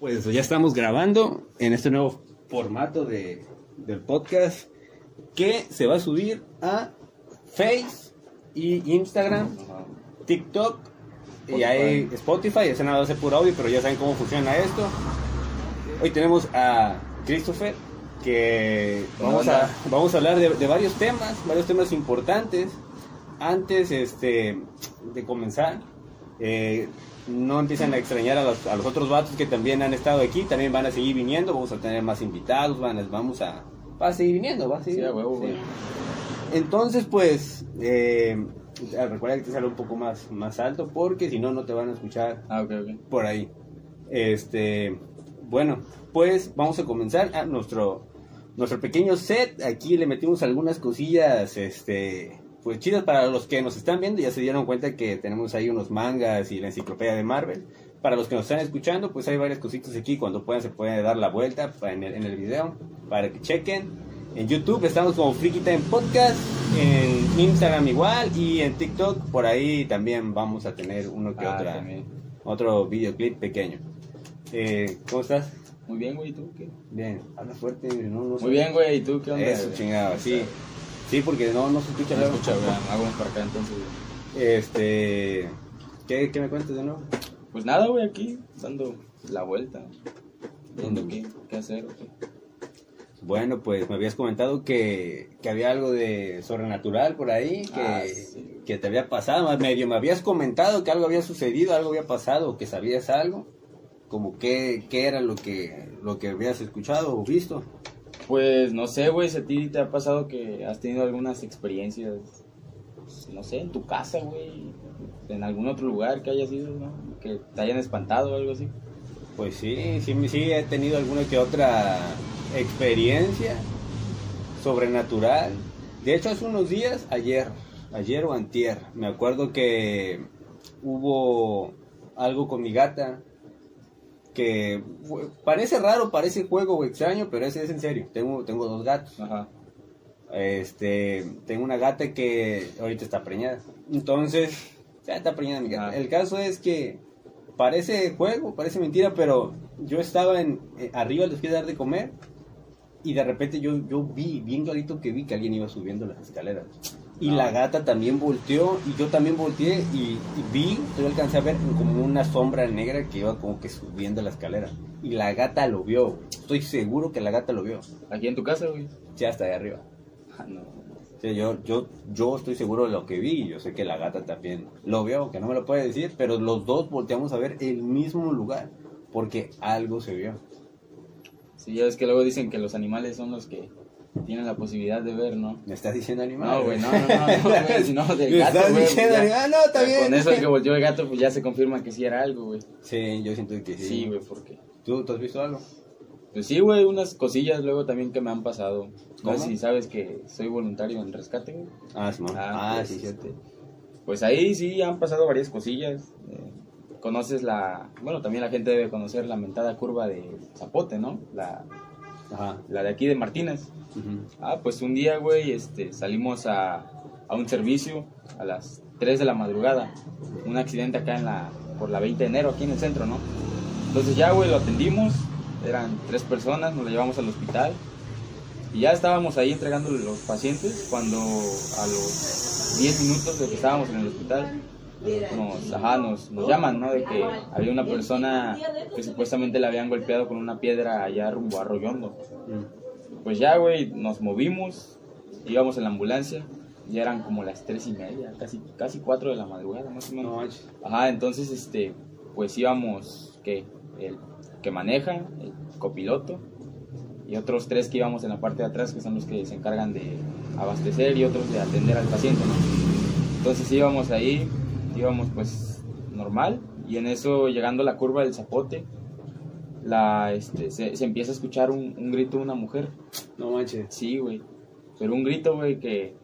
Pues ya estamos grabando en este nuevo formato de, del podcast que se va a subir a Face y Instagram, TikTok y hay Spotify. Ese nada va a ser puro audio, pero ya saben cómo funciona esto. Hoy tenemos a Christopher que vamos a, vamos a hablar de, de varios temas, varios temas importantes. Antes este, de comenzar, eh, no empiezan a extrañar a los, a los otros vatos que también han estado aquí, también van a seguir viniendo, vamos a tener más invitados, van a- vamos a, va a seguir viniendo, va a seguir. Sí, a huevo, güey. Entonces, pues, eh, recuerda que te sale un poco más, más alto porque si no, no te van a escuchar Ah, por ahí. Este, bueno, pues vamos a comenzar a nuestro nuestro pequeño set. Aquí le metimos algunas cosillas, este, pues chidas para los que nos están viendo. Ya se dieron cuenta que tenemos ahí unos mangas y la enciclopedia de Marvel. Para los que nos están escuchando, pues hay varias cositas aquí. Cuando puedan se pueden dar la vuelta en el, en el video para que chequen. En YouTube estamos como Freaky Time Podcast, en Instagram igual y en TikTok por ahí también vamos a tener uno que Ah, otra también. otro videoclip pequeño. Eh, ¿Cómo estás? Muy bien, güey, ¿y tú qué? Bien, habla fuerte, no, no sé. Muy bien, güey, ¿y tú qué onda? Eso, chingado, sí. Sí, porque no, no se escucha No luego. escucha, güey, vámonos para acá entonces, güey. Este, ¿qué, ¿qué me cuentas de nuevo? Pues nada, güey, aquí, dando la vuelta, viendo qué, qué hacer. Bueno, pues me habías comentado que, que había algo de sobrenatural por ahí, que, Ah, sí. que te había pasado, más medio me habías comentado que algo había sucedido, algo había pasado, que sabías algo, como qué, qué era lo que, lo que habías escuchado o visto. Pues no sé, güey, si a ti te ha pasado que has tenido algunas experiencias, pues, no sé, en tu casa, güey, en algún otro lugar que hayas ido, ¿no? Que te hayan espantado o algo así. Pues sí, sí, sí he tenido alguna que otra experiencia sobrenatural. De hecho, hace unos días, ayer, ayer o antier, me acuerdo que hubo algo con mi gata que parece raro, parece juego extraño, pero ese es en serio. Tengo, tengo dos gatos. Ajá. Este, tengo una gata que ahorita está preñada. Entonces, ya está preñada mi gata. Ah. El caso es que parece juego, parece mentira, pero yo estaba en eh, arriba, les fui a dar de comer y de repente yo, yo vi, bien clarito que vi que alguien iba subiendo las escaleras. Y la gata también volteó y yo también volteé y, y vi, yo alcancé a ver como una sombra negra que iba como que subiendo la escalera. Y la gata lo vio, estoy seguro que la gata lo vio. Aquí en tu casa, güey. Ya está ahí arriba. Ah, no. Sí, yo, yo, yo estoy seguro de lo que vi. Yo sé que la gata también lo vio, que no me lo puede decir, pero los dos volteamos a ver el mismo lugar porque algo se vio. Sí, ya ves que luego dicen que los animales son los que tienen la posibilidad de ver, ¿no? ¿Me estás diciendo animal? No, güey, no, no, no, no, güey, si no, del ¿Me gato, estás güey, diciendo ya- animal? No, está bien. Con eso que volteó el gato, pues ya se confirma que sí era algo, güey. Sí, yo siento que sí. Sí, güey, porque... ¿Tú, ¿Tú has visto algo? Pues sí, güey, unas cosillas luego también que me han pasado. ¿Cómo? No sé si sabes que soy voluntario en rescate, güey. Ah, sí, ah, pues, sí, cierto. este, Pues ahí sí han pasado varias cosillas. eh, conoces la... Bueno, también la gente debe conocer la mentada curva de Zapote, ¿no? La, Ajá. la de aquí de Martínez. Ah, pues un día, güey, este, salimos a, a un servicio a las 3 de la madrugada. Un accidente acá en la, por la 20 de enero, aquí en el centro, ¿no? Entonces ya, güey, lo atendimos. Eran tres personas, nos lo llevamos al hospital. Y ya estábamos ahí entregándole los pacientes cuando a los 10 minutos de que estábamos en el hospital, nos, ajá, nos, nos llaman, ¿no? De que había una persona que supuestamente le habían golpeado con una piedra allá rumbo a Arroyondo. Mm. Pues ya, güey, nos movimos, íbamos en la ambulancia, ya eran como las tres y media, casi, casi cuatro de la madrugada, más o No menos. Ajá, entonces, este, pues íbamos, ¿qué? El que maneja, el copiloto, y otros tres que íbamos en la parte de atrás, que son los que se encargan de abastecer y otros de atender al paciente, ¿no? Entonces íbamos ahí, íbamos pues normal, y en eso, llegando a la curva del zapote, la, este, se, se empieza a escuchar un, un grito de una mujer. No manches. Sí, güey. Pero un grito, güey, que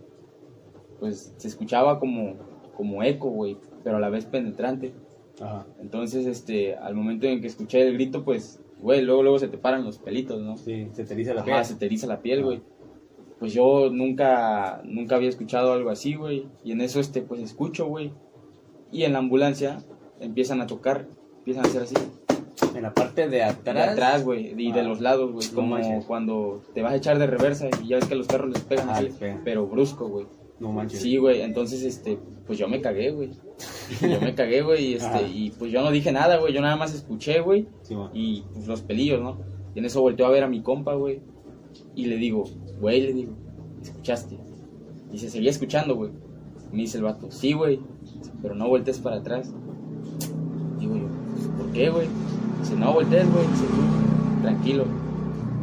pues se escuchaba como, como eco, güey, pero a la vez penetrante. Ajá. Entonces, este, al momento en que escuché el grito, pues, güey, luego, luego se te paran los pelitos, ¿no? Sí, se te eriza la Ajá, piel. se te eriza la piel, güey. Pues yo nunca, nunca había escuchado algo así, güey. Y en eso, este, pues escucho, güey. Y en la ambulancia empiezan a tocar, empiezan a hacer así. En la parte de atrás. De atrás, güey, y de Ah. los lados, güey. Como manches. cuando te vas a echar de reversa y ya ves que los carros les pegan Ah, así, pero brusco, güey. No manches. Sí, güey, entonces, este, pues yo me cagué, güey. Yo me cagué, güey, y este, Ajá. y pues yo no dije nada, güey, yo nada más escuché, güey, Sí, y pues los pelillos, ¿no? Y en eso volteó a ver a mi compa, güey, y le digo, güey, le digo, ¿escuchaste? Y se seguía escuchando, güey. Me dice el vato, sí, güey, pero no voltees para atrás. Digo yo, "Pues, ¿por qué, güey? Dice, no voltees, güey, dice tú, tranquilo.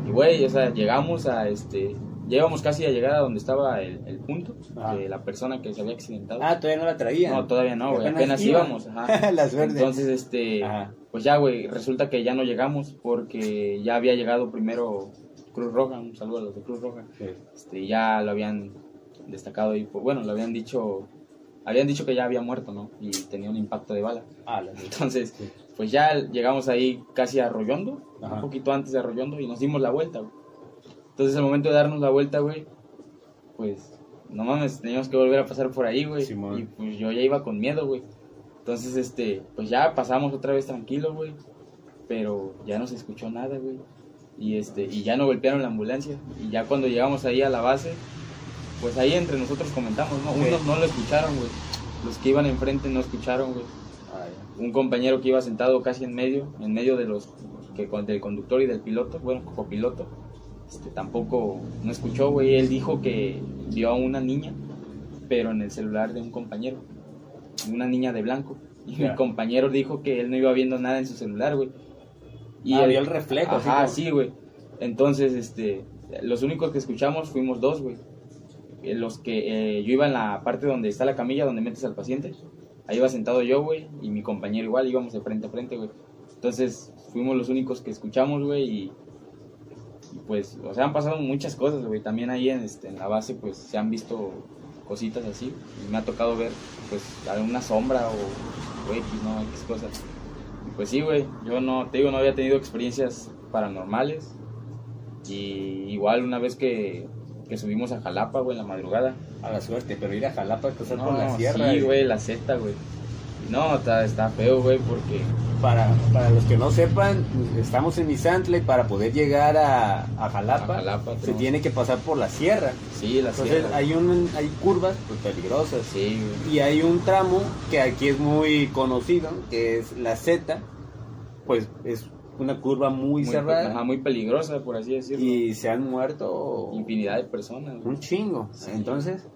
Y, güey, o sea, llegamos a, este, llegamos casi a llegar a donde estaba el, el punto Ajá. de la persona que se había accidentado. Ah, todavía no la traía. No, todavía no, güey. Apenas íbamos, ajá. Las verdes. Entonces, este, Ajá. pues ya, güey, resulta que ya no llegamos porque ya había llegado primero Cruz Roja, un saludo a los de Cruz Roja. Sí. Este, ya lo habían destacado y, pues, bueno, lo habían dicho, habían dicho que ya había muerto, ¿no? Y tenía un impacto de bala. Ah. Entonces, Sí. pues ya llegamos ahí casi a Arroyondo, Ajá. un poquito antes de Arroyondo y nos dimos la vuelta, güey. Entonces, al momento de darnos la vuelta, güey, pues, no mames, teníamos que volver a pasar por ahí, güey. Simón. y pues yo ya iba con miedo, güey. Entonces, este, pues ya pasamos otra vez tranquilo, güey. Pero ya no se escuchó nada, güey. Y este, y ya no golpearon la ambulancia. Y ya cuando llegamos ahí a la base, pues ahí entre nosotros comentamos, ¿no? Unos no lo escucharon, güey. Los que iban enfrente no escucharon, güey Ah, un compañero que iba sentado casi en medio, en medio de los que del conductor y del piloto, bueno, copiloto, este, tampoco no escuchó, güey. Él dijo que vio a una niña, pero en el celular de un compañero, una niña de blanco. Y Ya. mi compañero dijo que él no iba viendo nada en su celular, güey. Ah, vio el reflejo, Ajá, sí, güey. Entonces, este, los únicos que escuchamos fuimos dos, güey. Eh, Los que eh, yo iba en la parte donde está la camilla, donde metes al paciente. Ahí iba sentado yo, güey, y mi compañero igual, íbamos de frente a frente, güey. Entonces, fuimos los únicos que escuchamos, güey, y, y, pues, o sea, han pasado muchas cosas, güey. También ahí en, este, en la base, pues, se han visto cositas así. Y me ha tocado ver, pues, alguna sombra o, o ¿no? X cosas. Pues sí, güey, yo no, te digo, no había tenido experiencias paranormales. Y igual una vez que, que subimos a Jalapa, güey, en la madrugada, A la suerte, pero ir a Jalapa, cruzar no, por la sierra. Sí, güey, la Z, güey. No, está, está feo, güey, porque... Para, para los que no sepan, estamos en Misantla y para poder llegar a, a Jalapa, A Jalapa, se tiene que pasar por la sierra. Sí, la Entonces sierra. hay, un, hay curvas pues, peligrosas. Sí, güey. Y hay un tramo que aquí es muy conocido, que es la Z, pues es una curva muy, Muy, cerrada ajá, muy peligrosa, por así decirlo. y se han muerto Infinidad de personas, un chingo. Sí. Entonces,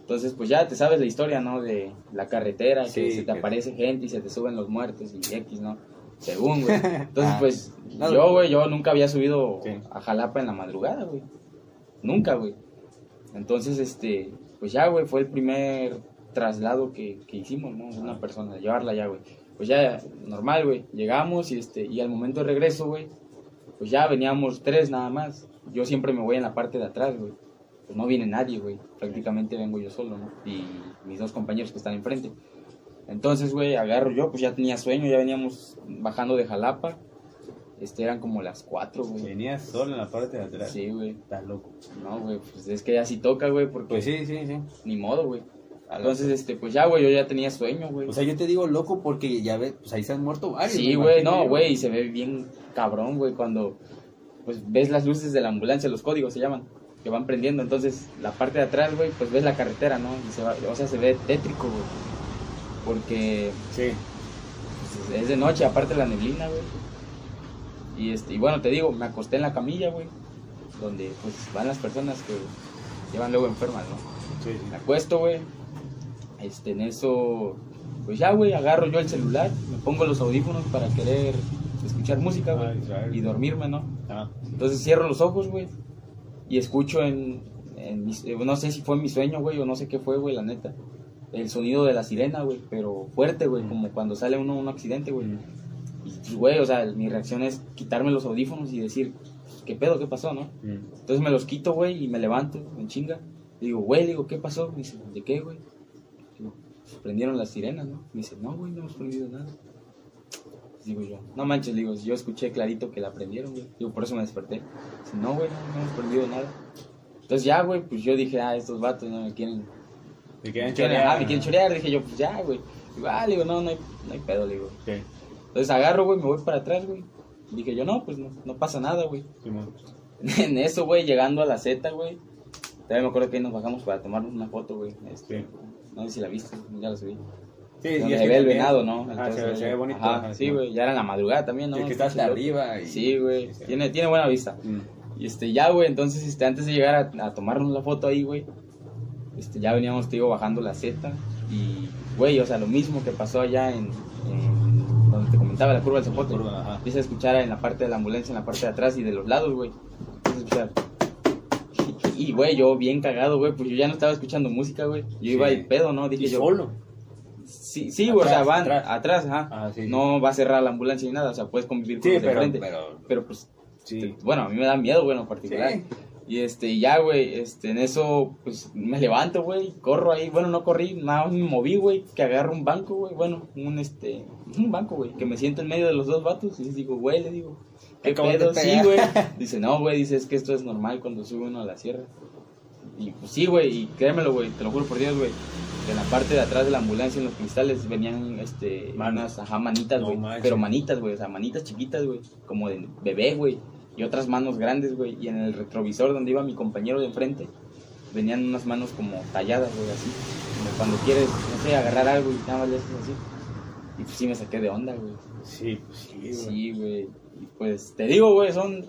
Entonces, pues ya te sabes la historia, ¿no? De la carretera, que se te que- aparece gente y se te suben los muertos y X, ¿no? Según, güey. Entonces, Ah. pues, No, yo, güey, yo nunca había subido Sí. a Jalapa en la madrugada, güey. Nunca, güey. Entonces, este, pues ya, güey, fue el primer traslado que, que hicimos, ¿no? Una persona, de llevarla ya, güey. Pues ya, normal, güey. Llegamos y, este, y al momento de regreso, güey, pues ya veníamos tres nada más. Yo siempre me voy en la parte de atrás, güey. Pues no viene nadie, güey. Prácticamente vengo yo solo, ¿no? Y mis dos compañeros que están enfrente. Entonces, güey, agarro yo, pues ya tenía sueño, ya veníamos bajando de Jalapa. Este, eran como las cuatro, güey. venías solo en la parte de atrás. Sí, güey. Estás loco. No, güey, pues es que ya sí toca, güey, porque Pues sí, sí, sí. ni modo, güey. Entonces, este, pues ya, güey, yo ya tenía sueño, güey. O sea, yo te digo loco porque ya ves, pues ahí se han muerto varios. Sí, güey, no, güey, y se ve bien cabrón, güey, cuando pues ves las luces de la ambulancia, los códigos se llaman, que van prendiendo. Entonces, la parte de atrás, güey, pues ves la carretera, ¿no? Y se va, o sea, se ve tétrico, güey. Porque Sí. pues, es de noche, aparte la neblina, güey. Y este, y bueno, te digo, me acosté en la camilla, güey, donde pues van las personas que llevan luego enfermas, ¿no? Sí, Me acuesto, güey. Este, en eso, pues ya, güey, agarro yo el celular, me pongo los audífonos para querer escuchar música, güey, Ah, y dormirme, ¿no? Ah, Entonces cierro los ojos, güey, y escucho en, en mis- eh, no sé si fue mi sueño, güey, o no sé qué fue, güey, la neta, el sonido de la sirena, güey, pero fuerte, güey, como cuando sale uno un accidente, güey. Y, pues, güey, o sea, mi reacción es quitarme los audífonos y decir, ¿qué pedo, qué pasó, no? mm. Entonces me los quito, güey, y me levanto en chinga. Digo, güey, le digo, ¿qué pasó? Me dice, ¿de qué, güey? "Pues, prendieron las sirenas, ¿no? Me dice, no, güey, no hemos prendido nada. Digo yo, no manches, digo, yo escuché clarito que la prendieron, güey. Digo, por eso me desperté. Dice, no, güey, no, no hemos prendido nada. Entonces ya, güey, pues yo dije, ah, estos vatos no me quieren. ¿Te quieren me quieren- chorear? ah, me quieren chorear. Dije yo, pues ya, güey. Digo, ah, digo, no, no hay, no hay pedo, digo. Entonces agarro, güey, me voy para atrás, güey. Dije yo, no, pues no, no pasa nada, güey. En eso, güey, llegando a la Z, güey. Todavía me acuerdo que ahí nos bajamos para tomarnos una foto, güey. Este, Sí. No sé si la viste, ya la subí. Sí, Donde se ve el venado, ¿no? Entonces, se, ve- se ve bonito. Ajá, sí, güey, ya era en la madrugada también, ¿no? Sí, que está hasta arriba. y- Sí, güey, Sí. tiene, tiene buena vista. Mm. Y este, ya, güey, entonces, este, antes de llegar a, a tomarnos la foto ahí, güey, este, ya veníamos, te digo, bajando la Z. Y, güey, o sea, lo mismo que pasó allá en, en donde te comentaba la curva del Zapote. Empieza a escuchar en la parte de la ambulancia, en la parte de atrás y de los lados, güey. Empieza a escuchar. Y, güey, yo bien cagado, güey, pues yo ya no estaba escuchando música, güey. Yo iba de pedo, ¿no? Dije Y yo. solo. Sí, sí, güey, o sea, van atrás. atrás, ajá. Ah, sí, sí. No va a cerrar la ambulancia ni nada, o sea, puedes convivir con Sí, los de pero, frente. pero, Pero pues sí. te- bueno, a mí me da miedo, güey, en particular. Sí. Y este, ya, güey, este, en eso, pues me levanto, güey, corro ahí, bueno, no corrí, nada más me moví, güey, que agarro un banco, güey, bueno, un este, un banco, güey, que me siento en medio de los dos vatos y les digo, güey, le digo, ¿qué pedo? Sí, güey. Dice, no, güey, dice, es que esto es normal cuando sube uno a la sierra. Y pues sí, güey, y créemelo, güey, te lo juro por Dios, güey. En la parte de atrás de la ambulancia, en los cristales, venían este, Manos. ajá, manitas, güey. pero manitas, güey, o sea, manitas chiquitas, güey. Como de bebé, güey. Y otras manos grandes, güey. Y en el retrovisor donde iba mi compañero de enfrente, venían unas manos como talladas, güey, así. Como cuando quieres, no sé, agarrar algo y nada más le haces así. Y pues sí me saqué de onda, güey. Sí, pues sí, güey. Sí, güey. Y pues te digo, güey, son.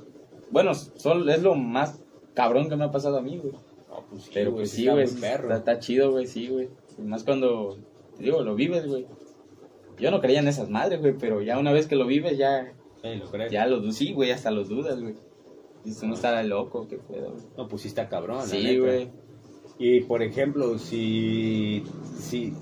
Bueno, son, es lo más cabrón que me ha pasado a mí, güey. No, pues sí, Pero güey, pues sí, está güey. muy perro. Está, está chido, güey, sí, güey. Más cuando, te digo, lo vives, güey. Yo no creía en esas madres, güey, pero ya una vez que lo vives, ya, Sí, lo creo. ya lo sí, güey, hasta los dudas, güey. Dices, uno estará loco, qué pedo, güey. No, pues sí está cabrón. Sí, güey. Y por ejemplo, si, si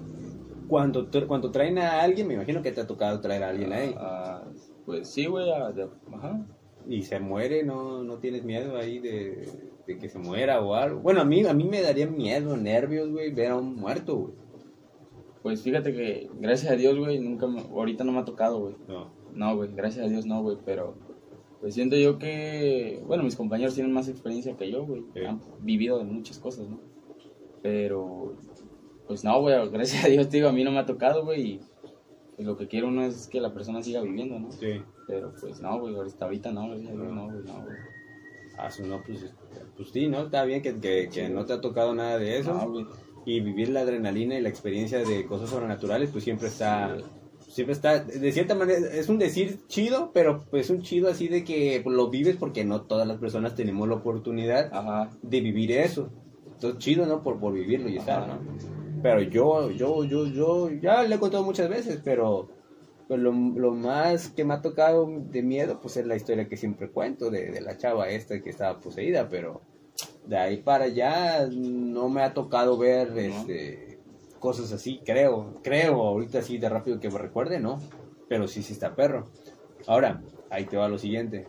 cuando, cuando traen a alguien, me imagino que te ha tocado traer a alguien ahí. Ah, pues sí, güey, ajá. Y se muere, no, no tienes miedo ahí de, de que se muera o algo. Bueno, a mí, a mí me daría miedo, nervios, güey, ver a un muerto, güey. Pues fíjate que, gracias a Dios, güey, nunca, me- ahorita no me ha tocado, güey. No. No, güey, gracias a Dios no, güey, pero pues siento yo que, bueno, mis compañeros tienen más experiencia que yo, güey. Sí. Han vivido de muchas cosas, ¿no? Pero, pues no, güey, gracias a Dios, te digo, a mí no me ha tocado, güey, pues, lo que quiero uno es que la persona siga viviendo, ¿no? Sí. Pero pues no, güey, ahorita, ahorita no, Dios, no, güey, no, güey. Ah, no, pues, pues sí, ¿no? Está bien que, que, que no te ha tocado nada de eso. No, güey. y vivir la adrenalina y la experiencia de cosas sobrenaturales, pues siempre está, siempre está, de cierta manera, es un decir chido, pero pues un chido así de que lo vives porque no todas las personas tenemos la oportunidad Ajá. de vivir eso. Entonces chido, ¿no? Por, por vivirlo y estar. ¿no? Pero yo, yo, yo, yo, ya le he contado muchas veces, pero, pero lo, lo más que me ha tocado de miedo, pues es la historia que siempre cuento de, de la chava esta que estaba poseída, pero de ahí para allá no me ha tocado ver este, cosas así, creo, creo, ahorita sí de rápido que me recuerde, ¿no? Pero sí, sí está perro. Ahora, ahí te va lo siguiente.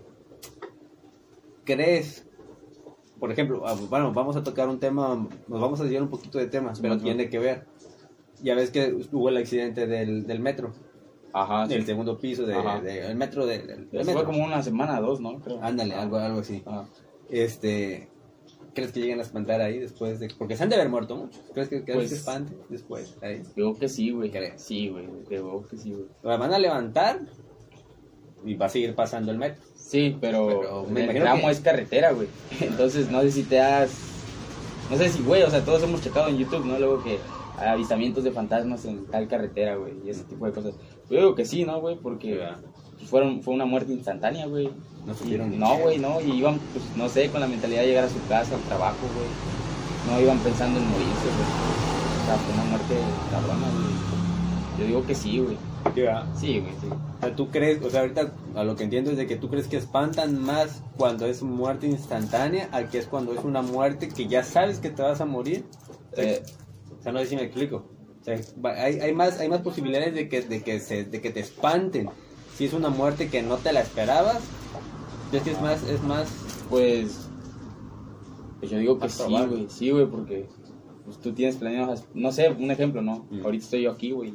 ¿Crees por ejemplo, ah, bueno, vamos a tocar un tema, nos vamos a desviar un poquito de temas, pero tiene que ver. Ya ves que hubo el accidente del, del metro, Ajá, sí. del segundo piso del de, el metro del, del metro. fue como una semana, dos, ¿no? Creo. Ándale, algo, algo así. Este, ¿crees que lleguen a espantar ahí después de porque se han de haber muerto muchos? ¿Crees que, que Pues- se espante después ahí? Digo que sí, güey. Sí, güey. Digo que sí, güey. Van a levantar y va a seguir pasando el metro. Sí, pero, Pero me el tramo que- es carretera, güey. Entonces, no sé si te has... No sé si, güey, o sea, todos hemos checado en YouTube, ¿no? Luego que hay avistamientos de fantasmas en tal carretera, güey, y ese tipo de cosas. Yo digo que sí, ¿no, güey? Porque fueron, fue una muerte instantánea, güey. No supieron No, güey, no, y iban, pues, no sé, con la mentalidad de llegar a su casa, al trabajo, güey. No iban pensando en morirse, güey. O sea, fue una muerte cabrona, güey. Yo digo que sí, güey. Sí, ¿verdad? Sí, güey, sí. O sea, tú crees, o sea, ahorita a lo que entiendo es de que tú crees que espantan más cuando es muerte instantánea a que es cuando es una muerte que ya sabes que te vas a morir. Eh, O sea, no sé si me explico. O sea, hay, hay más, hay más posibilidades de que, de, que se, de que te espanten. Si es una muerte que no te la esperabas, es que es más, es más... Pues, pues yo digo que sí, güey, sí, güey, porque pues, tú tienes planeado, no sé, un ejemplo, ¿no? Mm. Ahorita estoy yo aquí, güey.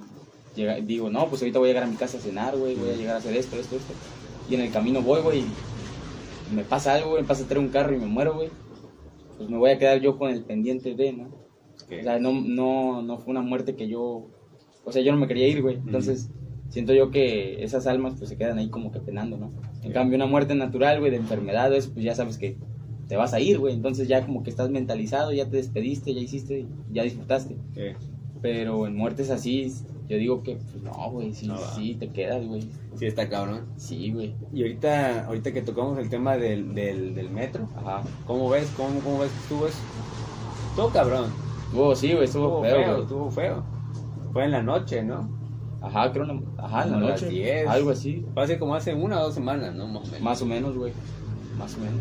Llega- digo, no, pues ahorita voy a llegar a mi casa a cenar, güey, voy a llegar a hacer esto, esto, esto. Y en el camino voy, güey, me pasa algo, güey, me pasa a traer un carro y me muero, güey. Pues me voy a quedar yo con el pendiente de, ¿no? O sea, no, no, no fue una muerte que yo, o sea, yo no me quería ir, güey. Entonces, siento yo que esas almas pues se quedan ahí como que penando, ¿no? En cambio, una muerte natural, güey, de enfermedades, pues ya sabes que te vas a ir, güey. Entonces ya como que estás mentalizado, ya te despediste, ya hiciste, ya disfrutaste. Pero en muertes así, yo digo que, pues no, güey, sí, sí, te quedas, güey. Sí, está cabrón. Sí, güey. Y ahorita, ahorita que tocamos el tema del, del, metro, Ajá. ¿cómo ves? ¿Cómo, cómo ves que estuvo eso? Todo cabrón. Estuvo, sí, güey, estuvo, feo, feo Estuvo feo. Fue en la noche, ¿no? Ajá, creo, una, ajá, en la noche. Algo así. Fue hace como hace una o dos semanas, ¿no? Más o menos, güey. Más o menos.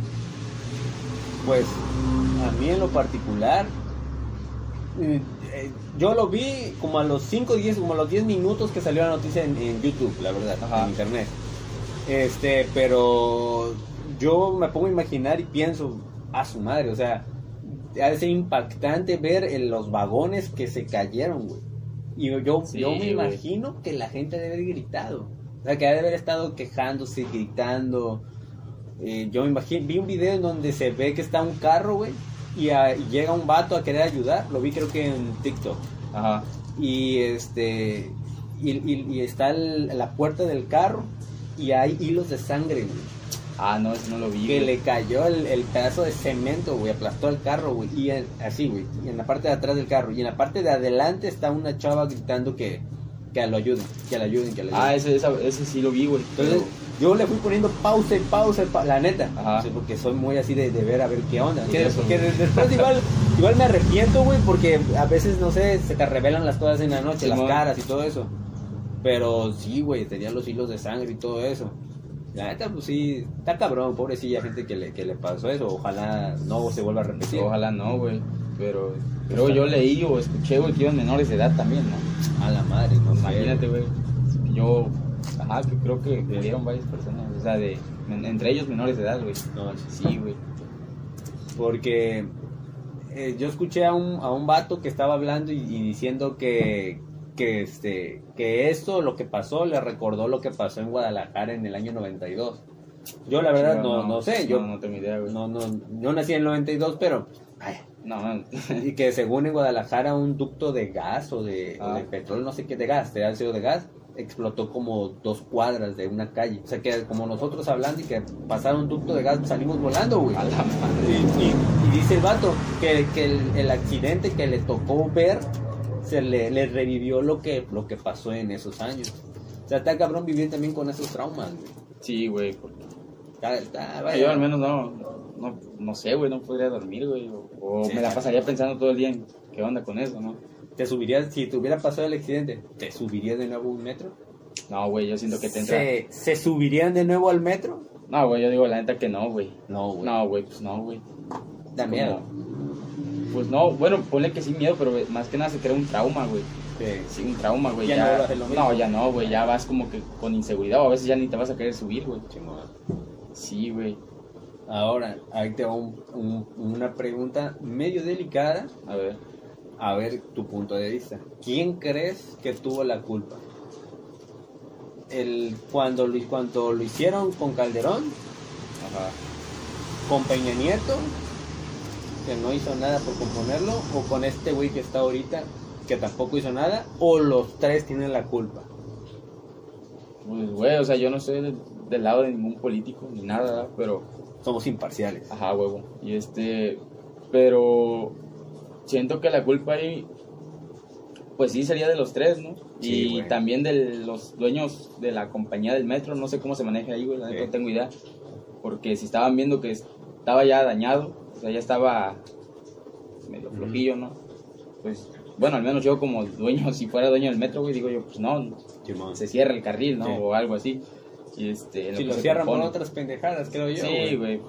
Pues, a mí en lo particular, yo lo vi como a los 5, 10, como a los 10 minutos que salió la noticia en, YouTube, la verdad, en internet. Este, pero yo me pongo a imaginar y pienso, a su madre, o sea, ha de ser impactante ver en los vagones que se cayeron, güey. Y yo, yo me imagino que la gente debe haber gritado. O sea, que debe haber estado quejándose, gritando. Eh, yo me imagino, vi un video en donde se ve que está un carro, güey, y, llega un vato a querer ayudar, lo vi creo que en TikTok. Ajá. Y este y, está la puerta del carro y hay hilos de sangre, Ah, no, eso no lo vi. Que le cayó el, pedazo de cemento, güey, aplastó el carro, güey. Y así, güey, y en la parte de atrás del carro. Y en la parte de adelante está una chava gritando que, que lo ayuden, que la ayuden, que la ayuden. Ah, ese, ese sí lo vi, güey. Entonces, yo le fui poniendo pausa y pausa, la neta. Ajá. porque soy muy así de, ver a ver qué onda. Que, después igual, igual me arrepiento, güey, porque a veces, no sé, se te revelan las cosas en la noche, las caras y todo eso. Pero sí, güey, tenían los hilos de sangre y todo eso. La neta, pues sí, está cabrón, pobrecilla gente que le, que le pasó eso. Ojalá no se vuelva a repetir. Ojalá no, güey. Pero pero yo leí o escuché, güey, que iban menores de edad también, ¿no? A la madre, no Imagínate, güey. Yo Ajá, que creo que murieron varias personas, o sea, de, entre ellos menores de edad, güey. No, sí, güey. Porque eh, yo escuché a un, a un vato que estaba hablando y, diciendo que, que, este, que esto, lo que pasó, le recordó lo que pasó en Guadalajara en el año 92. Yo la verdad no, no, sé, yo no, tengo idea, güey. No, no, yo nací en el 92, pero... Ay, no, y que según en Guadalajara un ducto de gas o de, o de ah. petróleo, no sé qué, de gas, de sido de gas, explotó como dos cuadras de una calle. O sea que como nosotros hablando y que pasaron un ducto de gas, salimos volando, güey. Y, dice el vato que, el, accidente que le tocó ver se le, le, revivió lo que, lo que pasó en esos años. O sea, está cabrón vivir también con esos traumas, güey. Sí, güey. Yo al menos no, no, no sé, güey, no podría dormir, güey. O, me la pasaría pensando todo el día en qué onda con eso, ¿no? ¿Te subirías, si te hubiera pasado el accidente, ¿te subirías de nuevo un metro? No, güey, yo siento que te entra. ¿Se, ¿Se subirían de nuevo al metro? No, güey, yo digo la neta que no, güey. No, güey. No, güey, pues no, güey. Da miedo. Pues no, bueno, ponle que sí miedo, pero más que nada se crea un trauma, güey. Sí, un trauma, güey. Ya, no, no, ya no, güey, ya vas como que con inseguridad o a veces ya ni te vas a querer subir, güey. Sí, güey. Ahora, ahí te va un, una pregunta medio delicada. A ver a ver tu punto de vista. ¿Quién crees que tuvo la culpa? El, cuando, lo, cuando lo hicieron con Calderón, con Peña Nieto, que no hizo nada por componerlo, o con este güey que está ahorita, que tampoco hizo nada, o los tres tienen la culpa. Pues, güey, o sea, yo no estoy del, lado de ningún político ni nada, pero. Somos imparciales. Ajá, huevo. Y este. Pero siento que la culpa ahí, pues sí, sería de los tres, ¿no? y también de los dueños de la compañía del metro, no sé cómo se maneja ahí, güey, no tengo idea. Porque si estaban viendo que estaba ya dañado, o sea, ya estaba medio flojillo, ¿no? Pues, bueno, al menos yo como dueño, si fuera dueño del metro, güey, digo yo, pues no, se cierra el carril, ¿no? O algo así. Y este, si lo, cierran por otras pendejadas, creo yo. Sí, güey.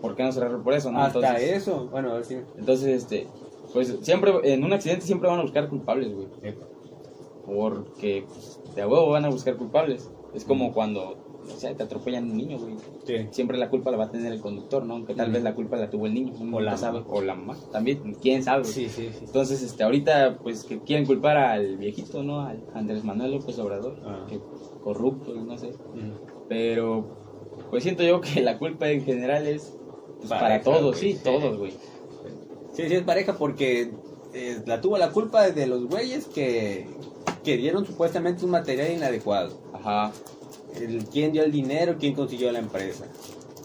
¿Por qué no cerrarlo por eso, no? Hasta eso, bueno, a ver si... Entonces, este, pues siempre, en un accidente siempre van a buscar culpables, güey. Porque pues, de huevo van a buscar culpables. Es como cuando, o sea, te atropellan un niño, güey. Siempre la culpa la va a tener el conductor, ¿no? Aunque tal vez la culpa la tuvo el niño. O la sabe. O la mamá. También, quién sabe. Sí, sí, sí. Entonces, este, ahorita, pues, que quieren culpar al viejito, ¿no? Al Andrés Manuel López Obrador. Ah. Que corrupto, no sé. Pero, pues siento yo que la culpa en general es pues, para todos, sí, todos, güey. Sí, sí, es pareja porque eh, la tuvo la culpa de los güeyes que, que dieron supuestamente un material inadecuado. Ajá. El, quién dio el dinero, quién consiguió la empresa.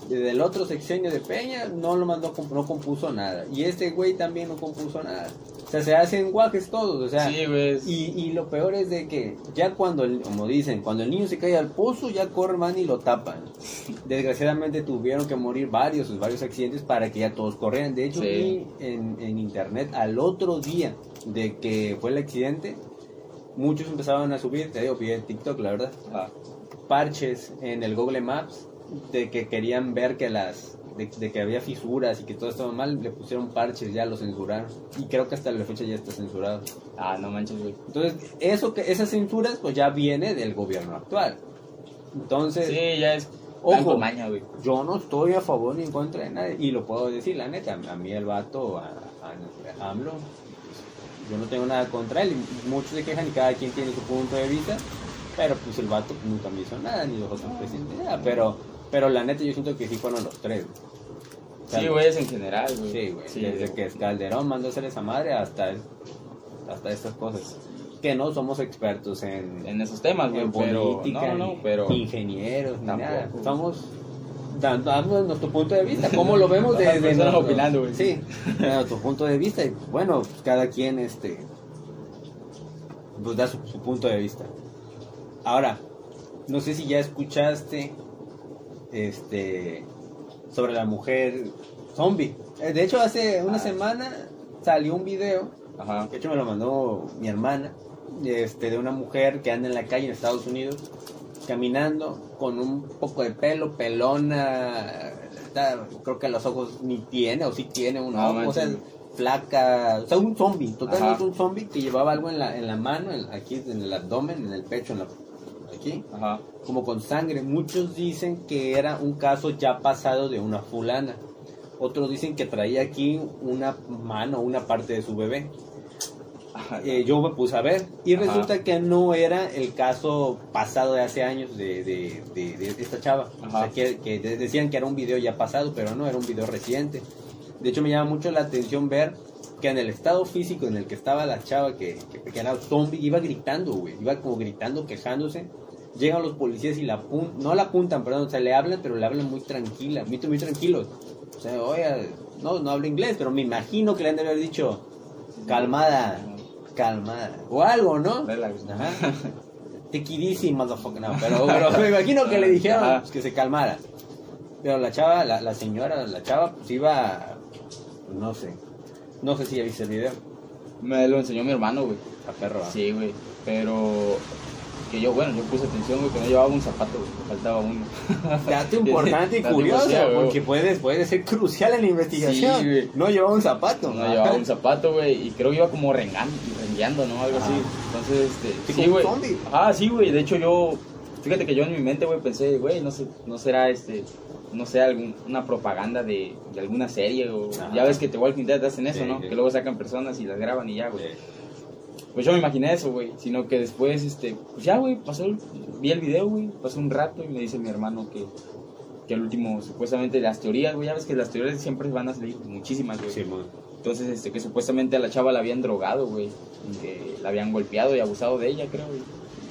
Desde el otro sexenio de Peña no lo mandó, no compuso nada. Y este güey también no compuso nada. O sea, se hacen guajes todos, o sea. Sí, güey. Y, y lo peor es de que ya cuando, el- como dicen, cuando el niño se cae al pozo, ya corren, van y lo tapan. Desgraciadamente tuvieron que morir varios, varios accidentes para que ya todos corrieran. De hecho, Sí. vi en, en internet al otro día de que fue el accidente, muchos empezaban a subir, te digo, en TikTok, la verdad, Ajá. parches en el Google Maps de que querían ver que las de, de que había fisuras y que todo estaba mal, le pusieron parches, ya lo censuraron. Y creo que hasta la fecha ya está censurado. Ah, no manches, güey. Entonces, eso que esas censuras pues ya viene del gobierno actual. Entonces, Sí, ya es. Ojo. Maña, güey. yo no estoy a favor ni en contra de nadie. Y lo puedo decir, la neta, a mí el vato, a, a- a AMLO, yo no tengo nada contra él. Muchos se quejan y cada quien tiene su punto de vista. Pero pues el vato nunca me hizo nada, ni los otros presidentes, nada. Pero, pero la neta yo siento que sí fueron los tres. O sea, Sí, güey, es en general, güey. Sí, güey. Sí, Desde que Calderón mandó a hacer esa madre hasta, hasta estas cosas. Que no somos expertos en, En esos temas, güey. en Pero. política, No, pero. ingenieros, ni Tampoco. nada. Somos dando, dando nuestro punto de vista, cómo lo vemos desde personas nuestro, opinando, güey. sí, de nuestro punto de vista. Y bueno, pues, cada quien este pues da su, su punto de vista. Ahora, no sé si ya escuchaste este sobre la mujer zombie. Eh, De hecho, hace una Ah. semana salió un video Ajá. de hecho me lo mandó mi hermana, este, de una mujer que anda en la calle en Estados Unidos, caminando con un poco de pelo, pelona, está- creo que los ojos ni tiene, o sí tiene un No ojo, o sea, flaca, o sea, un zombie, totalmente Ajá. un zombie que llevaba algo en la, en la mano, en- aquí en el abdomen, en el pecho, en la, aquí, Ajá. como con sangre. Muchos dicen que era un caso ya pasado de una fulana. Otros dicen que traía aquí una mano, una parte de su bebé. Eh, yo me puse a ver y Ajá. resulta que no era el caso pasado de hace años de, de, de- de esta chava. O sea, Ajá. que, que de- decían que era un video ya pasado, pero no, era un video reciente. De hecho, me llama mucho la atención ver que en el estado físico en el que estaba la chava, que, que, que era zombie, iba gritando, güey. Iba como gritando, quejándose. Llegan los policías y la apuntan, no la apuntan, perdón, o sea, le hablan, pero le hablan muy tranquila, muy, muy tranquilos. O sea, oye, no, no hablo inglés, pero me imagino que le han de haber dicho, calmada, calmada, o algo, ¿no? Relax. Ajá. Easy, motherfucker. No, pero, pero me imagino que le dijeron pues, que se calmara. Pero la chava, la, la señora, la chava, pues iba, no sé, no sé si ya viste el video. Me lo enseñó mi hermano, güey. A perro. Sí, güey. Pero. Que yo, bueno, yo puse atención, güey, que no llevaba un zapato, güey. me Faltaba uno. Dato importante y curioso, güey. porque puede, puede ser crucial en la investigación. Sí, no llevaba un zapato. No Ajá. llevaba un zapato, güey, y creo que iba como rengando, rengueando, ¿no? Algo así. Entonces, este, Sí, güey. Ajá, sí, güey. De hecho, yo, fíjate que yo en mi mente, güey, pensé, güey, no sé, no será este, no sé, algún, una propaganda de, de alguna serie o Ajá. ya ves que te Walking Dead hacen eso, Sí, ¿no? sí. Que luego sacan personas y las graban y ya, güey. Sí. Pues yo me imaginé eso, güey. Sino que después, este, pues ya, güey, pasó, el- vi el video, güey, pasó un rato y me dice mi hermano que, que al último, supuestamente las teorías, güey, ya ves que las teorías siempre van a salir muchísimas, güey. Sí, mon. Entonces, este, que supuestamente a la chava la habían drogado, güey. Que la habían golpeado y abusado de ella, creo, güey.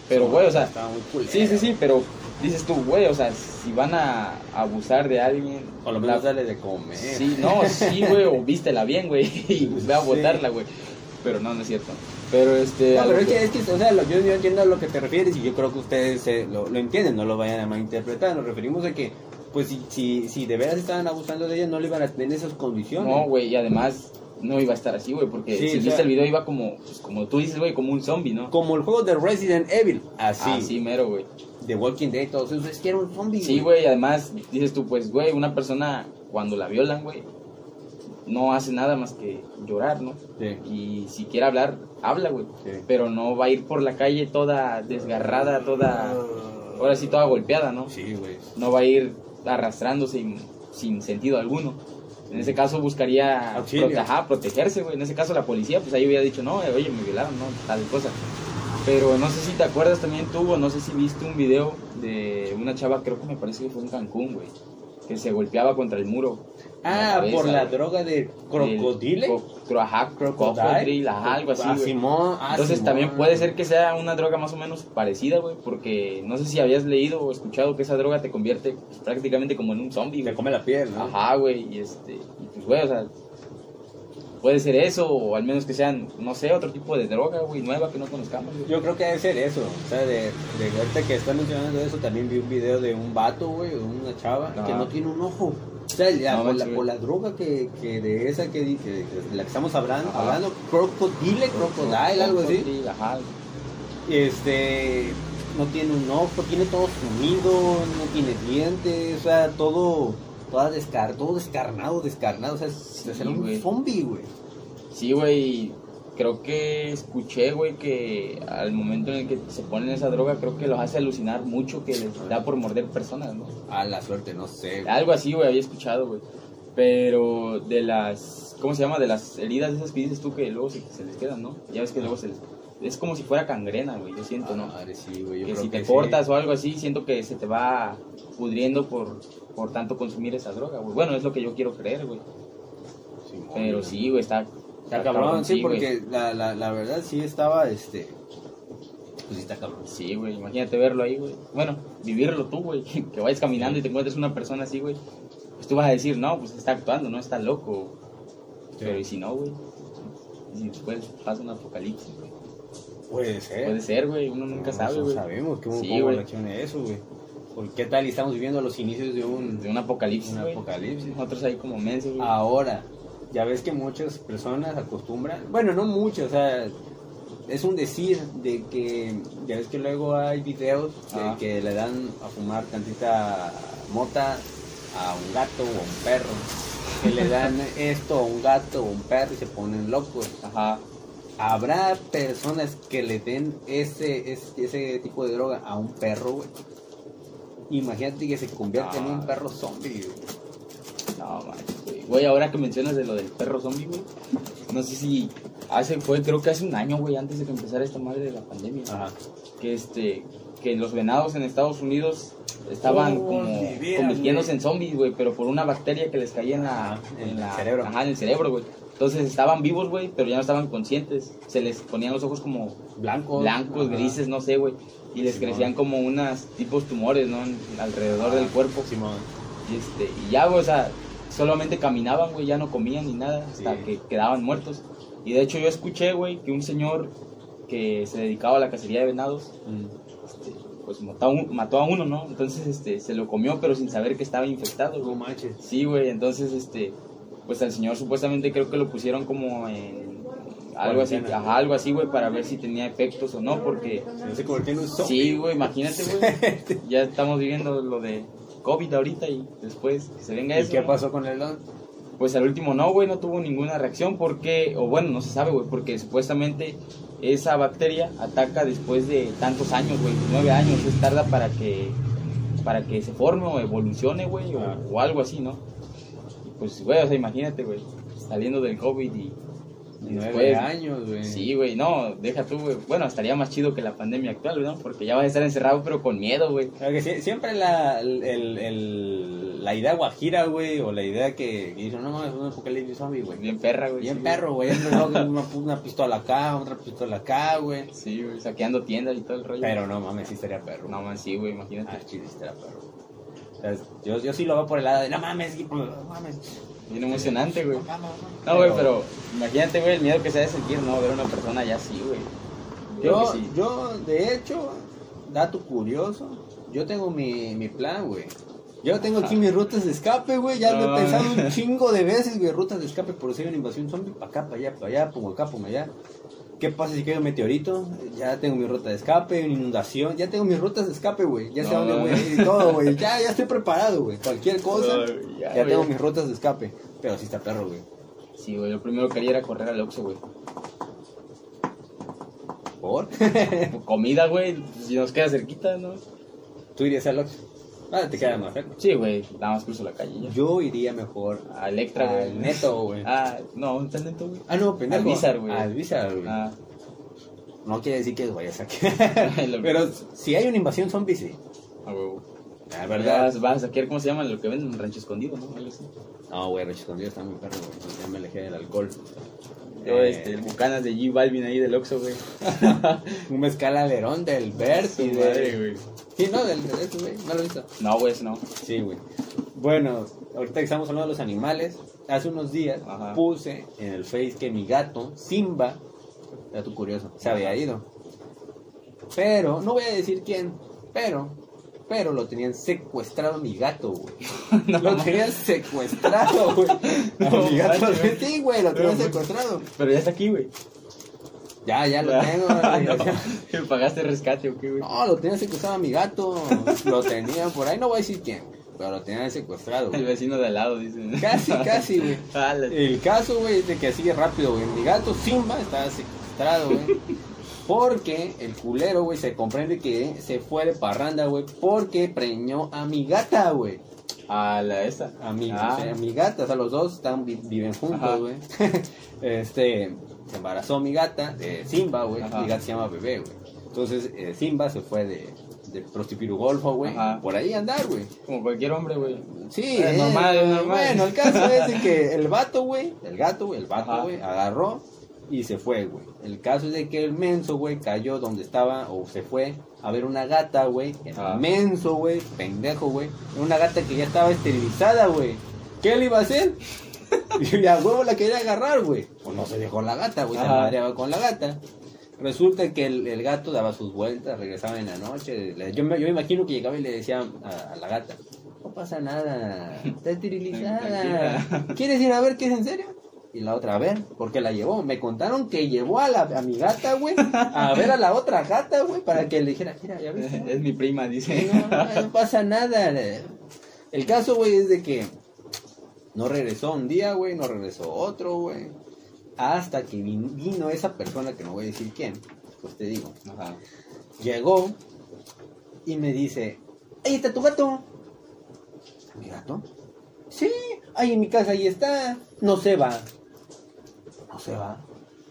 Pero, güey, o sea, Estaba muy sí, sí, sí, pero dices tú, güey, o sea, si van a abusar de alguien. Por lo menos la- dale de comer. Sí, no, sí, güey, o vístela bien, güey, y ve a botarla, güey. Pero no, no es cierto. Pero este. No, pero es que- es que, o sea, lo- yo, yo entiendo a lo que te refieres y yo creo que ustedes eh, lo, lo entienden, no lo vayan a malinterpretar. Nos referimos a que, pues, si, si, si de veras estaban abusando de ella, no le iban a tener esas condiciones. No, güey, y además no iba a estar así, güey, porque Sí, si viste el video iba como, pues, como tú dices, güey, como un zombie, ¿no? Como el juego de Resident Evil, así, Así mero, güey. de Walking Dead, todos esos, es que era un zombie. Sí, güey, además dices tú, pues, güey, una persona cuando la violan, güey, no hace nada más que llorar, ¿no? Sí. Y si quiere hablar, habla, güey. Sí. Pero no va a ir por la calle toda desgarrada, toda, ahora sí, toda golpeada, ¿no? Sí, güey. No va a ir arrastrándose sin, sin sentido alguno. En ese caso buscaría Auxilio. prote- ajá, protegerse, güey. En ese caso la policía, pues ahí hubiera dicho, no, oye, me violaron, no, tal cosa. Pero no sé si te acuerdas también tú, o no sé si viste un video de una chava, creo que me parece que fue en Cancún, güey, que se golpeaba contra el muro. Ah, cabeza, por la droga de crocodile. Cro- ajá, crocodile, algo así, Ah. Simón, ah, Entonces Simón. también puede ser que sea una droga más o menos parecida, güey, porque no sé si habías leído o escuchado que esa droga te convierte pues, prácticamente como en un zombie, Te come la piel, ¿no? Ajá, güey, y este, y pues, güey, o sea, puede ser eso, o al menos que sean, no sé, otro tipo de droga, güey, nueva que no conozcamos, güey. Yo creo que debe ser eso. O sea, de, de ahorita que están mencionando eso, también vi un video de un vato, güey, o una chava, que no tiene un ojo. O sea, ya, No, por, la, por la droga que, que de esa que dije, de la que estamos hablando, Ajá. hablando crocodile, crocodile, algo así. Ajá, Este, no tiene un ojo, tiene todo sumido, no tiene dientes, o sea, todo, toda descar, todo descarnado, descarnado, o sea, Sí, es un güey. zombie, güey. Sí, güey, creo que escuché, güey, que al momento en el que se ponen esa droga, creo que los hace alucinar mucho que les da por morder personas, ¿no? A la suerte, no sé. Algo así, güey, había escuchado, güey. Pero de las, ¿cómo se llama? De las heridas esas que dices tú que luego se, se les quedan, ¿no? Ya ves que luego se les... Es como si fuera cangrena, güey, yo siento, Ah, ¿no? madre, sí, güey, yo Que creo si te sí. cortas o algo así, siento que se te va pudriendo por, por tanto consumir esa droga, güey. Bueno, es lo que yo quiero creer, güey. Pero sí, güey, está... Está cabrón, sí, güey. porque la, la, la verdad sí estaba, este, pues sí está cabrón. Sí, güey, imagínate verlo ahí, güey. Bueno, vivirlo tú, güey. Que vayas caminando y te encuentres una persona así, güey. Pues tú vas a decir, no, pues está actuando, no está loco. Pero ¿y si no, güey? ¿Y si después pasa un apocalipsis, güey? Puede ser. Puede ser, güey, uno nunca sabe, No güey. sabemos cómo, Sí, cómo reacciona eso, güey. ¿Por qué tal y estamos viviendo los inicios de un... De un apocalipsis, Un apocalipsis. Nosotros ahí como mensos, güey. Ahora, ya ves que muchas personas acostumbran, bueno, no muchas, o sea, es un decir de que, ya ves que luego hay videos de Ah. que le dan a fumar tantita mota a un gato o a un perro, que le dan esto a un gato o un perro y se ponen locos. Ajá. ¿Habrá personas que le den ese, ese, ese tipo de droga a un perro, güey? Imagínate que se convierte en un Ah. perro zombie, güey. No, manches, güey. Güey, ahora que mencionas de lo del perro zombie, güey. No sé si hace, fue, creo que hace un año, güey, antes de que empezara esta madre de la pandemia. Ajá. que este que los venados en Estados Unidos estaban Oh, como convirtiéndose güey. en zombies, güey, pero por una bacteria que les caía en la Ajá, en el la- cerebro. Ajá, en el cerebro, güey. Entonces estaban vivos, güey, pero ya no estaban conscientes. Se les ponían los ojos como Blancos. blancos, Ajá. grises, no sé, güey, y les Simón. crecían como unas tipos tumores, ¿no? Alrededor del cuerpo. Simón. Y este, y ya, güey, o sea, solamente caminaban, güey, ya no comían ni nada hasta Sí. que quedaban muertos. Y de hecho yo escuché, güey, que un señor que se dedicaba a la cacería de venados este, pues mató a, un- mató a uno, ¿no? Entonces, este, se lo comió, pero sin saber que estaba infectado, No manches. Sí, güey, entonces, este, pues al señor supuestamente creo que lo pusieron como en algo así, ajá, algo así, güey, para ver si tenía efectos o no, porque Se convirtió en un zombie. sí, güey, imagínate, güey, ya estamos viviendo lo de COVID ahorita y después que se venga ¿Y eso. qué ¿no? pasó con el don? Pues al último no, güey, no tuvo ninguna reacción porque, o bueno, no se sabe, güey, porque supuestamente esa bacteria ataca después de tantos años, güey, nueve años, es tarda para que, para que se forme o evolucione, güey, o, Ah. o algo así, ¿no? Pues, güey, o sea, imagínate, güey, saliendo del COVID y, y Nueve después... años, güey. Sí, güey, no, deja tú, güey. Bueno, estaría más chido que la pandemia actual, ¿no? Porque ya vas a estar encerrado, pero con miedo, güey. Claro que sí, siempre la, el, el- la idea guajira, güey, o la idea que, que dicen, no mames, un apocalipsis zombie, güey. Bien perra, güey. Bien sí, perro, güey. Una, una pistola acá, otra pistola acá, güey. Sí, güey, saqueando tiendas y todo el rollo. Pero no mames, sí estaría perro. No, man, sí, güey, imagínate. Ah, sí, sí estaría perro. O sea, yo, yo sí lo veo por el lado de, no mames, no mames. Bien emocionante, güey. No, güey, pero imagínate, güey, el miedo que se ha de sentir, ¿no? Ver a una persona ya así, güey. Yo, sí. yo, de hecho, dato curioso, yo tengo mi, mi plan, güey. Yo tengo aquí mis rutas de escape, güey. Ya lo he pensado un chingo de veces, güey. Rutas de escape por si hay una invasión zombie. Para acá, para allá, para allá, pongo acá, pongo allá. ¿Qué pasa si cae un meteorito? Ya tengo mi ruta de escape, una inundación. Ya tengo mis rutas de escape, güey. Ya sé No. dónde voy a ir y todo, güey. Ya, ya estoy preparado, güey. Cualquier cosa. No, ya ya, tengo mis rutas de escape. Pero sí está perro, güey. Sí, güey, lo primero que haría era correr al Oxxo, güey. ¿Por? Comida, güey, si nos queda cerquita, ¿no? Tú irías al Oxxo. Ah, te queda más cerca. Sí, güey, nada más cruzo la calle ya. Yo iría mejor A Electra, güey. al Neto, güey. Ah, no, ¿dónde está el Neto, güey? Ah, no, pendejo. Al Bizar, güey. Al Bizar, güey. Ah, No quiere decir que vayas a sacar. Lo- Pero si hay una invasión zombie, sí. a huevo. La verdad. Vas, vas a saquear, ¿cómo se llama? Lo que venden, rancho escondido, ¿no? Algo así. No, güey, Rancho Escondido está muy perro, güey. Ya me alejé del alcohol. Yo, Eh, este, Bucanas de G Balvin ahí del Oxxo, güey. Un mezcal alerón del Bert y Su madre, de... güey. Sí, no, del de ese, güey. ¿No lo he visto? No, güey, eso no. Sí, güey. Bueno, ahorita que estamos hablando de los animales, hace unos días Ajá. puse en el Face que mi gato, Simba, dato curioso, se había ido. Pero, no voy a decir quién, pero, pero lo tenían secuestrado mi gato, güey. No, lo tenían secuestrado, güey. No mi gato, sí, güey, lo tenían secuestrado. Pero ya está aquí, güey. Ya, ya lo tengo. no, güey. ¿Pagaste rescate o qué, güey? No, lo tenían secuestrado a mi gato. Lo tenían por ahí, no voy a decir quién, pero lo tenían secuestrado, El vecino de al lado, dicen. Casi, casi, güey. Ah, El caso, güey, es de que sigue rápido, güey. Mi gato Simba estaba secuestrado, güey. Porque el culero, güey, se comprende que se fue de parranda, güey. Porque preñó a mi gata, güey. A la esa. A mi, Ah. a mi gata, o sea, los dos están, vi- viven juntos, güey. este, se embarazó mi gata de Simba, güey. Mi gata se llama Bebé, güey. Entonces, eh, Simba se fue de, de prostipirugolfo, güey. Por ahí andar, güey. Como cualquier hombre, güey. Sí, Es normal, es normal. Bueno, el caso es que el vato, güey, el gato, güey, el vato, güey, agarró y se fue, güey. El caso es de que el menso, güey, cayó donde estaba o se fue a ver una gata, güey. El Ajá. menso, güey, pendejo, güey. Una gata que ya estaba esterilizada, güey. ¿Qué le iba a hacer? Y a huevo la quería agarrar, güey. Pues no se dejó la gata, güey, se madreaba con la gata. Resulta que el, el gato daba sus vueltas, regresaba en la noche. le- Yo me, yo me imagino que llegaba y le decía a, a la gata, no pasa nada, está esterilizada. ¿Quieres ir a ver qué es en serio? Y la otra, a ver, porque la llevó. Me contaron que llevó a, la, a mi gata, güey, a ver a la otra gata, güey, para que le dijera, mira, ya ves. Es mi prima, dice. No, no pasa nada. El caso, güey, es de que no regresó un día, güey, no regresó otro, güey. Hasta que vin- vino esa persona, que no voy a decir quién, pues te digo. Ajá. Llegó y me dice, ahí está tu gato. ¿Mi gato? Sí, ahí en mi casa, ahí está. No se va. No se va.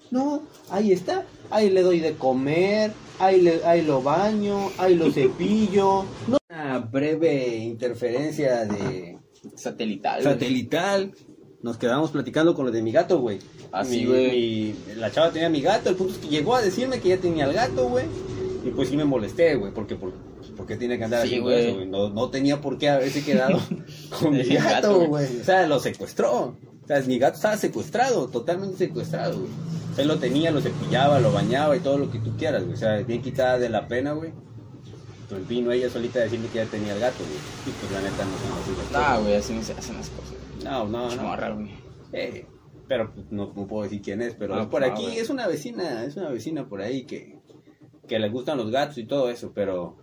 No, ahí está. Ahí le doy de comer, ahí, le, ahí lo baño, ahí lo cepillo. No. Una breve interferencia de Satelital. satelital. Nos quedamos platicando con lo de mi gato, güey. Así, güey. La chava tenía mi gato, el punto es que llegó a decirme que ya tenía el gato, güey. Y pues sí me molesté, güey, porque por, porque tiene que andar Sí, haciendo güey. eso, güey. No, no tenía por qué haberse quedado con mi El gato, güey. O sea, lo secuestró. O sea, mi gato estaba secuestrado, totalmente secuestrado, güey. Él lo tenía, lo cepillaba, lo bañaba y todo lo que tú quieras, güey. O sea, bien quitada de la pena, güey. Pues vino ella solita a decirme que ya tenía el gato, güey. Y pues la neta no se nos hizo. Nah, güey, así no se hacen las cosas. No, no, no. Güey. Eh, pero pues, no, no puedo decir quién es, pero Ah, por aquí güey. es una vecina, es una vecina por ahí que, que le gustan los gatos y todo eso, pero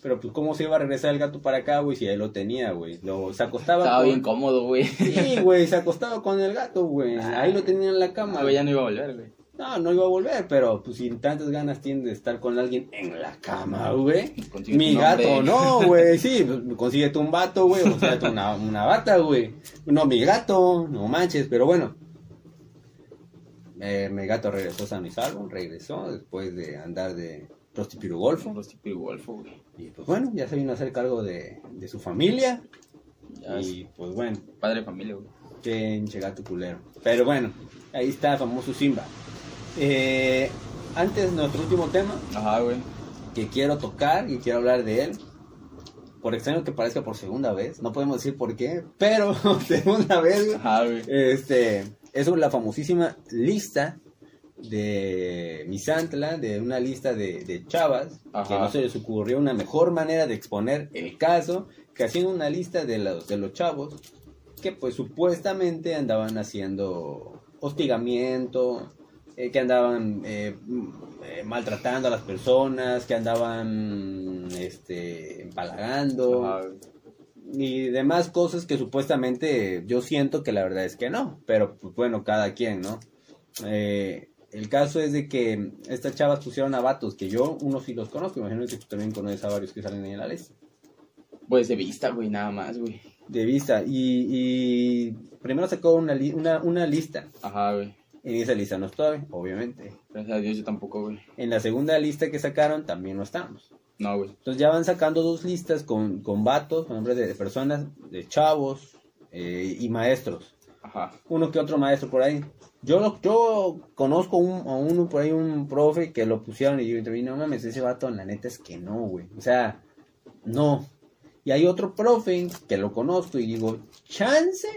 pero pues cómo se iba a regresar el gato para acá, güey, si ahí lo tenía, güey. Lo se acostaba Estaba con- bien cómodo, güey. Sí, güey, se acostaba con el gato, güey. Ah. Ahí lo tenía en la cama. Ah, güey, ya no iba a volver, güey. No, no iba a volver, pero pues sin tantas ganas tiene de estar con alguien en la cama, güey. Mi gato no, güey, sí, pues, consíguete un vato, güey, o consíguete una, una bata, güey. No, mi gato, no manches, pero bueno. Eh, mi gato regresó sano y salvo, regresó después de andar de prostipirugolfo. Los tipo golfo, güey. Y pues bueno, ya se vino a hacer cargo de, de su familia. Ya Y pues bueno, Padre de familia, güey. Pinche gato culero. Pero bueno, ahí está famoso Simba. Eh, antes, nuestro último tema Ajá, güey. que quiero tocar y quiero hablar de él. Por extraño que parezca por segunda vez, no podemos decir por qué, pero segunda vez, güey. Ajá, güey. Este, es la famosísima lista de Misantla, de una lista de, de chavas, Ajá. que no se les ocurrió una mejor manera de exponer el caso, que haciendo una lista de los, de los chavos, que pues supuestamente andaban haciendo hostigamiento, eh, que andaban eh, eh, maltratando a las personas, que andaban este, empalagando Ajá, y demás cosas que supuestamente yo siento que la verdad es que no, pero pues bueno, cada quien, ¿no? Eh, el caso es de que estas chavas pusieron a vatos que yo, unos sí los conozco, imagino que tú también conoces a varios que salen ahí en la lista, Pues de vista, güey, nada más, güey. de vista, y, y primero sacó una, li- una, una lista, Ajá, güey. en esa lista no estoy, obviamente, Gracias a Dios yo tampoco, güey. en la segunda lista que sacaron también no estamos, No, güey. Entonces ya van sacando dos listas con, con vatos, con nombres de, de personas, de chavos eh, y maestros. Ajá. Uno que otro maestro por ahí. Yo lo- yo conozco un- a uno por ahí, un profe que lo pusieron y yo dije, no mames, ese vato, la neta es que no, güey. O sea, no. Y hay otro profe que lo conozco y digo, chance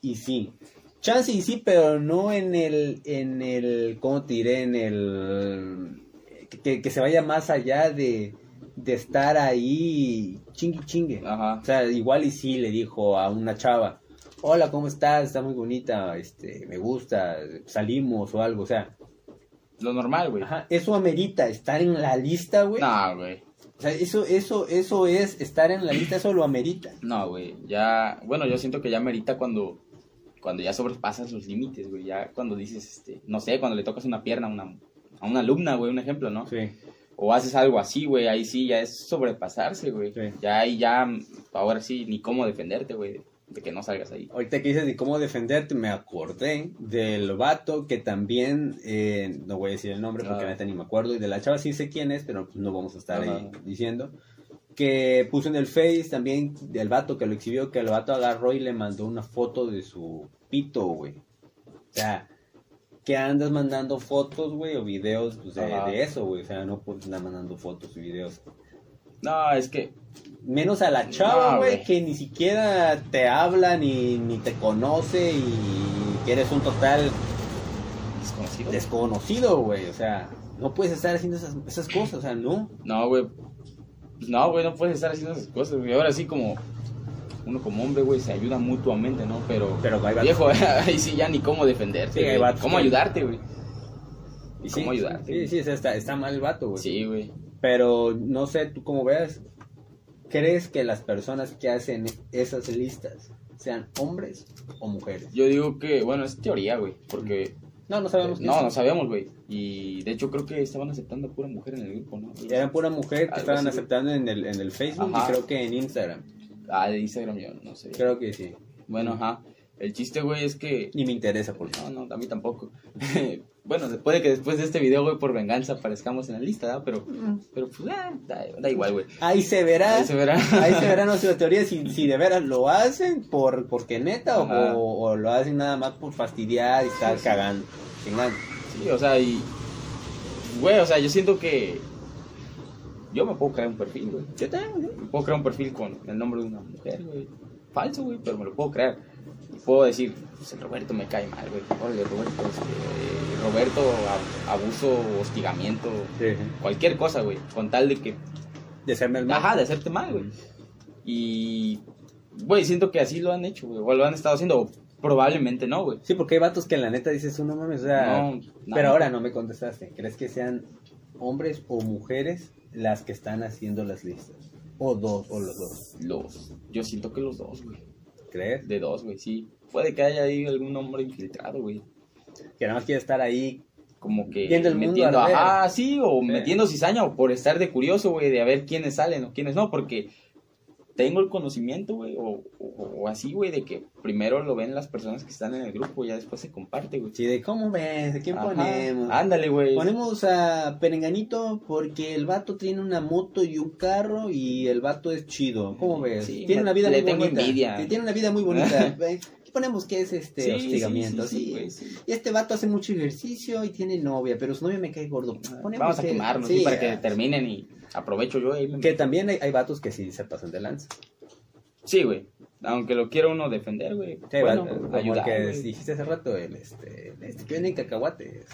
y sí. Chance y sí, pero no en el, en el, ¿cómo te diré? En el, que, que se vaya más allá de, de estar ahí chingue chingue. Ajá. O sea, igual y sí le dijo a una chava, hola, ¿cómo estás? Está muy bonita, este, me gusta, salimos o algo, o sea, Lo normal, güey. ajá, eso amerita estar en la lista, güey. No, güey. O sea, eso, eso, eso es estar en la lista, eso lo amerita. No, güey. Ya, bueno, yo siento que ya merita cuando, cuando ya sobrepasas los límites, güey. Ya cuando dices, este, no sé, cuando le tocas una pierna a una, a una alumna, güey, un ejemplo, ¿no? Sí. O haces algo así, güey, ahí sí ya es sobrepasarse, güey. Sí. Ya ahí ya, ahora sí, ni cómo defenderte, güey, de que no salgas ahí. Ahorita que dices de cómo defenderte, me acordé del vato que también, eh, no voy a decir el nombre porque ni me acuerdo, y de la chava sí sé quién es, pero pues no vamos a estar ahí diciendo, que puso en el Face también del vato que lo exhibió, que el vato agarró y le mandó una foto de su pito, güey. O sea, que andas mandando fotos, güey, o videos pues, de, eso, güey. O sea, no puedes andar mandando fotos y videos. No, es que, Menos a la chava, güey, que ni siquiera te habla ni, ni te conoce y que eres un total desconocido. desconocido, güey. O sea, no puedes estar haciendo esas, esas cosas, o sea, no. No, güey. Pues no, güey, no puedes estar haciendo esas cosas, güey. Ahora sí, como uno como hombre, güey, se ayuda mutuamente, ¿no? Pero, Pero viejo, ahí sí ya ni cómo defenderte, Sí, cómo ayudarte, güey. Y ¿Cómo sí, ayudarte? Sí, sí, está, está mal el vato, güey. Sí, güey. Pero no sé, tú como veas, ¿crees que las personas que hacen esas listas sean hombres o mujeres? Yo digo que, bueno, es teoría, güey, porque... No, no sabemos. No, no sabíamos, güey. Y de hecho creo que estaban aceptando a pura mujer en el grupo, ¿no? Era pura mujer que estaban así, aceptando en el, en el Facebook Ajá. y creo que en Instagram. Ah, de Instagram yo no sé. Creo que sí. Bueno, ajá. El chiste, güey, es que... Ni me interesa por No, no, a mí tampoco. bueno, se puede que después de este video, güey, por venganza aparezcamos en la lista, ¿verdad? Pero, pero pues, ah, da, da igual, güey. Ahí se verá. Ahí se verá. Ahí se verá nuestra teoría si, si de veras lo hacen por porque neta o, Ajá. o- o lo hacen nada más por fastidiar y estar cagando. chingando. Sí, o sea, y... Güey, o sea, yo siento que... Yo me puedo crear un perfil, güey. Yo también. Me puedo crear un perfil con el nombre de una mujer, güey. Falso, güey, pero me lo puedo crear. Y puedo decir, pues el Roberto me cae mal, güey. Órale, Roberto, este, Roberto, ab- abuso, hostigamiento, cualquier cosa, güey. Con tal de que De el mal. Ajá, de hacerte mal, güey. Y, güey, siento que así lo han hecho, güey. O lo han estado haciendo. Probablemente no, güey. Sí, porque hay vatos que la neta dices, "Uh, no mames, o sea, No, pero ahora no me contestaste. ¿Crees que sean hombres o mujeres las que están haciendo las listas? O dos, o los dos. Los, yo siento que los dos, güey. ¿Crees? De dos, güey, sí. Puede que haya ahí algún hombre infiltrado, güey. Que nada más quiere estar ahí. Como que Viendo el mundo metiendo, ajá, sí, o Sí. metiendo cizaña, o por estar de curioso, güey, de a ver quiénes salen o quiénes no, porque tengo el conocimiento, güey, o, o- o así, güey, de que primero lo ven las personas que están en el grupo, y ya después se comparte, güey. Sí, de cómo ves, ¿de quién Ajá. ponemos? Ándale, güey. Ponemos a Perenganito porque el vato tiene una moto y un carro y el vato es chido. ¿Cómo ves? Sí, tiene me- una vida le muy tengo bonita. envidia. Sí, Tiene una vida muy bonita. Ponemos que es este Sí, hostigamiento. sí, sí, Sí, sí, güey, sí. Y este vato hace mucho ejercicio y tiene novia, pero su novia me cae gordo. Ponemos Vamos a que- quemarnos, sí, sí, para que terminen y aprovecho yo. ahí me- Que también hay, hay vatos que sí se pasan de lanza. Sí, güey. Aunque lo quiera uno defender, güey. Sí, bueno, va- como ayudar, el que güey. dijiste hace rato, el este, el este que vende cacahuates. eh,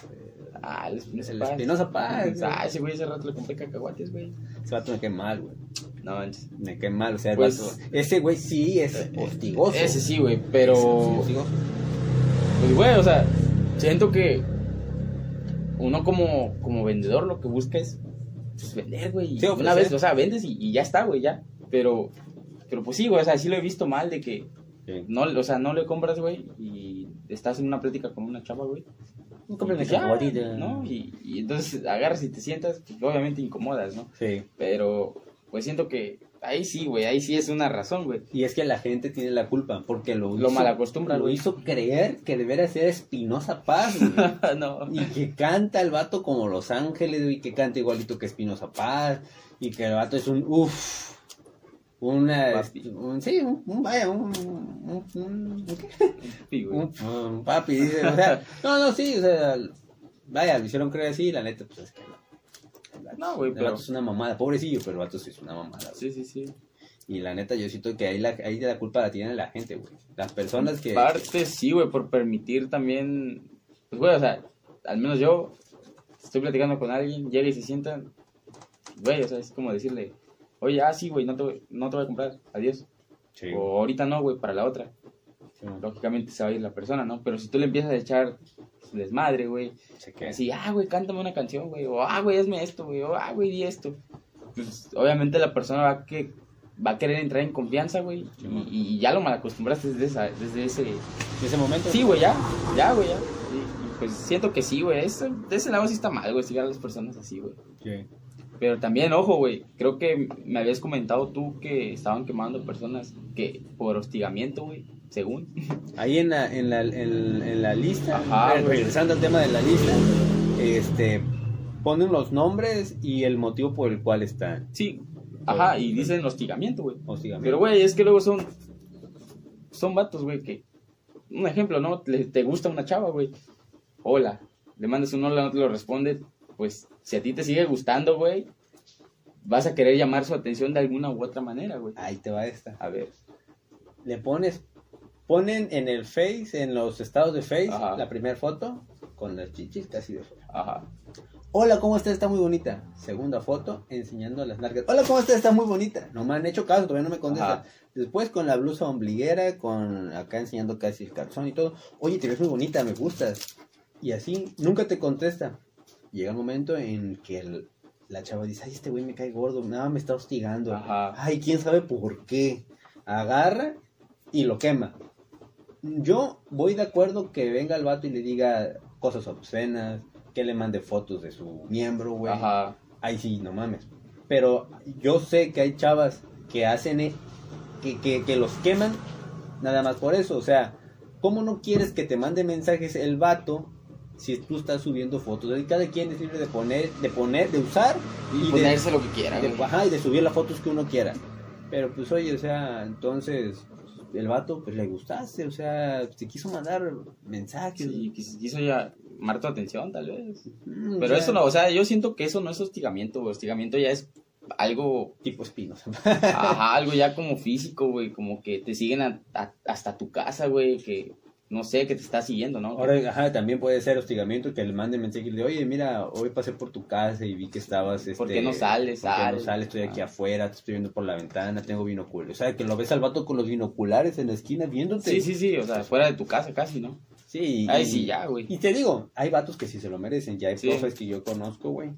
Ah, el Espinosa El Paz. Espinosa Paz. Ah, ese güey ese rato le compré cacahuates, güey. Ese vato me cae mal, güey. No. Me cae mal, o sea, el Pues- vato- ese güey sí es hostigoso. Ese sí, güey, pero... Sí. Pues, güey, o sea, siento que uno como, como vendedor lo que busca es pues, vender, güey. y Sí, una vez, o sea, vendes y, y ya está, güey, ya. Pero, pero pues sí, güey, o sea, sí lo he visto mal de que Sí. no, o sea, no le compras, güey, y estás en una plática con una chava, güey. No Pues la ya, cacahuatita. ¿no? Y, y entonces agarras y te sientas, pues, obviamente incomodas, ¿no? Sí. Pero, pues siento que ahí sí, güey, ahí sí es una razón, güey. Y es que la gente tiene la culpa porque lo, Lo malacostumbra, lo hizo creer que debería ser Espinosa Paz, güey. no. Y que canta el vato como Los Ángeles, güey, que canta igualito que Espinosa Paz. Y que el vato es un uff. Una. Papi. un- sí, un, un- vaya, un. un, un- ¿un qué? Un, papi, dice, o sea. No, no, sí, o sea. Vaya, lo hicieron creer así, la neta, pues es que no. No, güey, el vato es una mamada, pobrecillo, pero el vato sí es una mamada. güey. Sí, sí, sí. Y la neta, yo siento que ahí la, ahí la culpa la tiene la gente, güey. Las personas que. Parte sí, güey, por permitir también. Pues, güey, o sea, al menos yo estoy platicando con alguien, llega y se sienta. Güey, o sea, es como decirle, oye, ah, sí, güey, no te, voy- no te voy a comprar, adiós. Sí, O ahorita no, güey, para la otra. sí, Lógicamente se va a ir la persona, ¿no? Pero si tú le empiezas a echar desmadre, güey, así, ah, güey, cántame una canción, güey, o ah, güey, hazme esto, güey, o ah, güey, di esto. Pues obviamente la persona va a, que, va a querer entrar en confianza, güey, Sí, y, y ya lo malacostumbraste desde, esa, desde ese. Ese momento. Sí, güey, ya, ya, güey, ya. Y, pues siento que sí, güey, de ese lado sí está mal, güey, sigar a las personas así, güey. Sí. Pero también, ojo, güey, creo que me habías comentado tú que estaban quemando personas que por hostigamiento, güey, según. Ahí en la, en la, en, en la lista, Ajá, eh, regresando al tema de la lista, este, ponen los nombres y el motivo por el cual están. Sí, ajá, y dicen hostigamiento, güey. hostigamiento. Pero, güey, es que luego son. Son vatos, güey, que. Un ejemplo, ¿no? Le- te gusta una chava, güey. Hola. Le mandas un hola, no te lo responde. Pues, si a ti te sigue gustando, güey, vas a querer llamar su atención de alguna u otra manera, güey. Ahí te va esta. A ver. Le pones, ponen en el Face, en los estados de Face, Ajá. la primera foto con las chichis casi de fuera. Ajá. Hola, ¿cómo estás? Está muy bonita. Segunda foto, enseñando las nalgas. Hola, ¿cómo estás? Está muy bonita. No me han hecho caso, todavía no me contestan. Ajá. Después con la blusa ombliguera, con acá enseñando casi el calzón y todo. Oye, te ves muy bonita, me gustas. Y así, nunca te contesta. Llega el momento en que el- la chava dice, ay, este güey me cae gordo, nada, me está hostigando. Ajá. Ay, quién sabe por qué. Agarra y lo quema. Yo voy de acuerdo que venga el vato y le diga cosas obscenas, que le mande fotos de su miembro, güey. Ajá. Ahí sí, no mames. Pero yo sé que hay chavas que hacen, e- que, que, que los queman nada más por eso. O sea, ¿cómo no quieres que te mande mensajes el vato si tú estás subiendo fotos? Y cada quien es libre de poner, de poner, de usar Y, y ponerse de, lo que quiera, de- ajá, y de subir las fotos que uno quiera. Pero pues oye, o sea, entonces el vato pues le gustaste, o sea, te quiso mandar mensajes. Sí, quis- quiso ya llamar tu atención, tal vez. Mm, o Pero sea, eso no, o sea, yo siento que eso no es hostigamiento, güey. Hostigamiento ya es algo Tipo espinos. Ajá, algo ya como físico, güey, como que te siguen a- a- hasta tu casa, güey, que no sé, que te está siguiendo, ¿no? Ahora, ajá, también puede ser hostigamiento que le manden mensaje de, oye, mira, hoy pasé por tu casa y vi que estabas, este... ¿Por qué no sales? ¿por qué no Sal. sales? Estoy aquí Ah. afuera, te estoy viendo por la ventana, tengo binoculares. O sea, que lo ves al vato con los binoculares en la esquina viéndote. Sí, sí, sí, o sea, fuera de tu casa casi, ¿no? Sí. Ay, y- sí, ya, güey. Y te digo, hay vatos que sí se lo merecen. Ya hay Sí. profes que yo conozco, güey,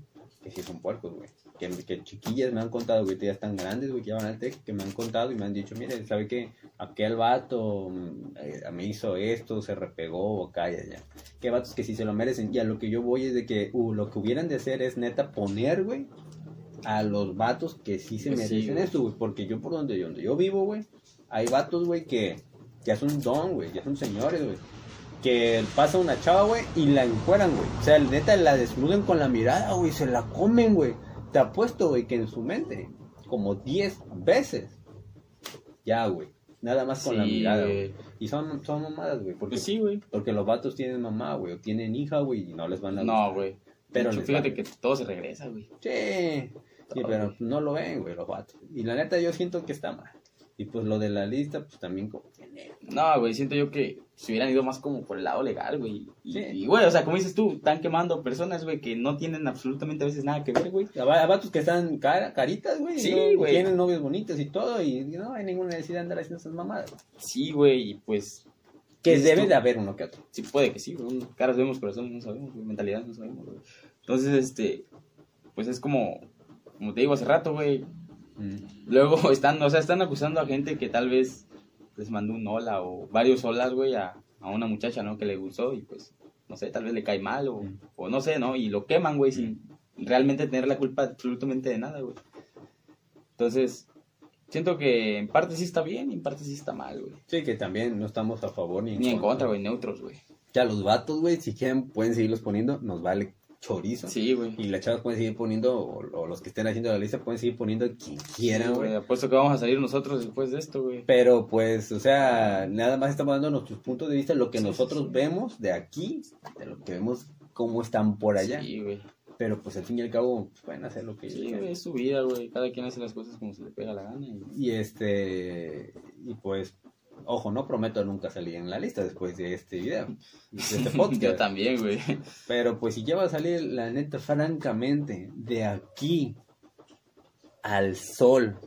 que sí son puercos, güey. Que, que chiquillas me han contado, güey, que ya están grandes, güey, que ya van al TEC, que me han contado y me han dicho, mire, ¿sabe qué? Aquel vato eh, me hizo esto, se repegó, o calla ya. Que vatos que sí se lo merecen. Y a lo que yo voy es de que uh, lo que hubieran de hacer es neta poner, güey, a los vatos que sí se Pues sí, merecen güey. esto, güey. Porque yo por donde, donde yo vivo, güey, hay vatos, güey, que ya son don, güey, ya son señores, güey que pasa una chava, güey, y la encueran, güey. O sea, neta, la desnuden con la mirada, güey, se la comen, güey. Te apuesto, güey, que en su mente, como 10 veces, ya, güey. Nada más con la mirada, güey. Y son, son mamadas, güey. Porque, Pues sí, güey. porque los vatos tienen mamá, güey, o tienen hija, güey, y no les van a No, güey. Pero les fíjate que todo se regresa, güey. Sí, sí, Todo, pero no lo ven, güey, los vatos. Y la neta, yo siento que está mal. Y pues lo de la lista, pues también como No, güey, siento yo que se hubieran ido más como por el lado legal, güey. Y, Sí. y, güey, o sea, como dices tú, están quemando personas, güey, que no tienen absolutamente a veces nada que ver, güey. A va- a vatos que están cara, caritas, güey. Sí. Tienen novios bonitos y todo. Y no hay ninguna necesidad de andar haciendo esas mamadas. Sí, güey, y pues Que debe tú. de haber uno que otro. Sí, puede que sí, güey. Caras vemos, corazones no sabemos, güey. Mentalidades no sabemos, güey. Entonces, este, pues es como, como te digo hace rato, güey. Luego están, o sea, están acusando a gente que tal vez les mandó un hola o varios holas, güey, a, a una muchacha, ¿no? Que le gustó y pues, no sé, tal vez le cae mal o, Mm. o no sé, ¿no? Y lo queman, güey, sin realmente tener la culpa absolutamente de nada, güey. Entonces, siento que en parte sí está bien y en parte sí está mal, güey. Sí, que también no estamos a favor ni en Ni en contra, güey, neutros, güey. Ya los vatos, güey, si quieren pueden seguirlos poniendo, nos vale chorizo. Sí, güey. Y las chavas pueden seguir poniendo, o, o los que estén haciendo la lista pueden seguir poniendo quien quieran, Sí, güey. Apuesto que vamos a salir nosotros después de esto, güey. Pero pues, o sea, nada más estamos dando nuestros puntos de vista, lo que Sí, sí, nosotros sí. vemos de aquí, de lo que vemos cómo están por allá. Sí, güey. Pero pues al fin y al cabo pues, pueden hacer lo que Sí, güey, es su vida, güey. Cada quien hace las cosas como se le pega la gana. Y... Y este, y pues, ojo, no prometo nunca salir en la lista después de este video, de este podcast. Yo también, güey. Pero pues si ya va a salir, la neta, francamente, de aquí al sol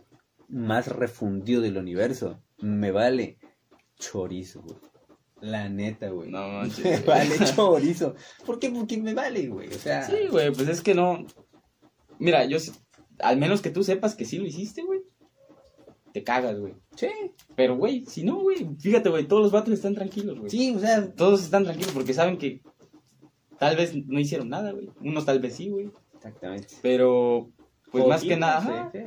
más refundido del universo, me vale chorizo, güey. La neta, güey. No manches, Me vale chorizo. ¿Por qué? Porque me vale, güey. O sea, Sí, güey, pues es que no. Mira, yo. Al menos que tú sepas que sí lo hiciste, güey. Te cagas, güey. sí, Pero, güey, si no, güey. Fíjate, güey, todos los vatos están tranquilos, güey. sí, o sea, Todos están tranquilos porque saben que tal vez no hicieron nada, güey. Unos tal vez sí, güey. exactamente. Pero, pues más que nada, sí,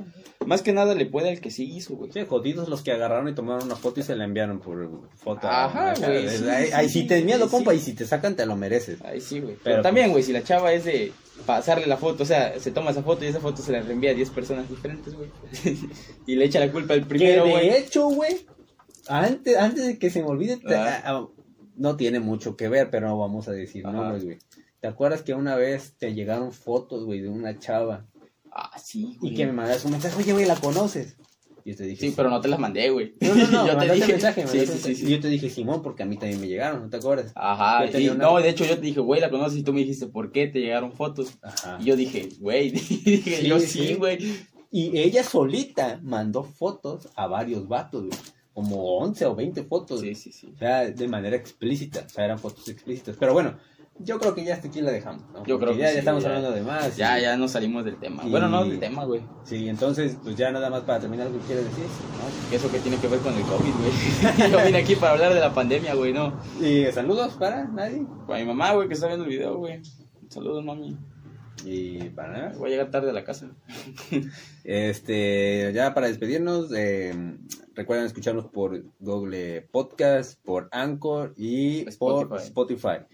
más que nada le puede al que sí hizo, güey. Sí, jodidos los que agarraron y tomaron una foto y se la enviaron por foto. Ajá, güey, sí, Ahí, sí, ahí si te miedo, compa, y si te sacan, te lo mereces. Ahí sí, güey. Pero, Pero también, pues- güey, si la chava es de pasarle la foto, o sea, se toma esa foto y esa foto se la reenvía a 10 personas diferentes, güey. y le echa la culpa al primero, que de güey. hecho, güey, antes, antes de que se me olvide, te- Ah. ah, no tiene mucho que ver, pero no vamos a decir nombres, güey. ¿Te acuerdas que una vez te llegaron fotos, güey, de una chava Ah, sí, güey. y que me mandaste un mensaje, oye, güey, ¿la conoces? Y yo te dije, Sí, pero no te las mandé, güey. No, no, no, yo te dije. mensaje, me sí, sí, sí, sí. Y yo te dije, Simón, porque a mí también me llegaron, ¿no te acuerdas? Ajá, y- una- no, de hecho yo te dije, güey, la conoces y tú me dijiste, ¿por qué te llegaron fotos? Ajá. Y yo dije, güey, dije, Sí, yo sí. sí, güey. Y ella solita mandó fotos a varios vatos, güey. Como 11 o 20 fotos. Sí, sí, sí. O sea, de manera explícita. O sea, eran fotos explícitas. Pero bueno, yo creo que ya hasta aquí la dejamos, ¿no? Yo creo que ya, sí, ya estamos ya. hablando de más. Ya, y- ya nos salimos del tema. Y- Bueno, no del tema, güey. Sí, entonces, pues ya nada más para terminar, ¿algo que quieres decir? ¿No? Eso que tiene que ver con el COVID, güey. yo vine aquí para hablar de la pandemia, güey, no. Y saludos para nadie. Para mi mamá, güey, que está viendo el video, güey. Saludos, mami. Y para nada. Voy a llegar tarde a la casa. Este, ya para despedirnos, eh, recuerden escucharnos por Google Podcast, por Anchor y por Spotify.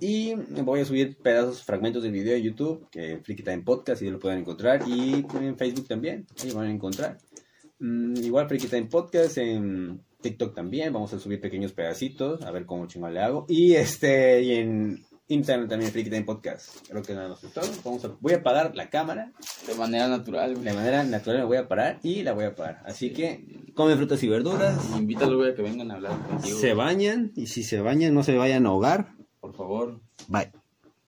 Y voy a subir pedazos, fragmentos del video de YouTube, que Flicky Time Podcast, y lo pueden encontrar. Y en Facebook también, ahí van a encontrar. Mm, igual Freaky Time Podcast en TikTok también, vamos a subir pequeños pedacitos, a ver cómo chingón le hago. Y este, y en Instagram también Freaky Time Podcast. Creo que nada más es todo. Vamos a, voy a apagar la cámara De manera natural, de manera natural me voy a parar y la voy a parar. Así que comen frutas y verduras, Invítalo, güey, a que vengan a hablar contigo. se bañan y si se bañan no se vayan a ahogar. Por favor. Bye.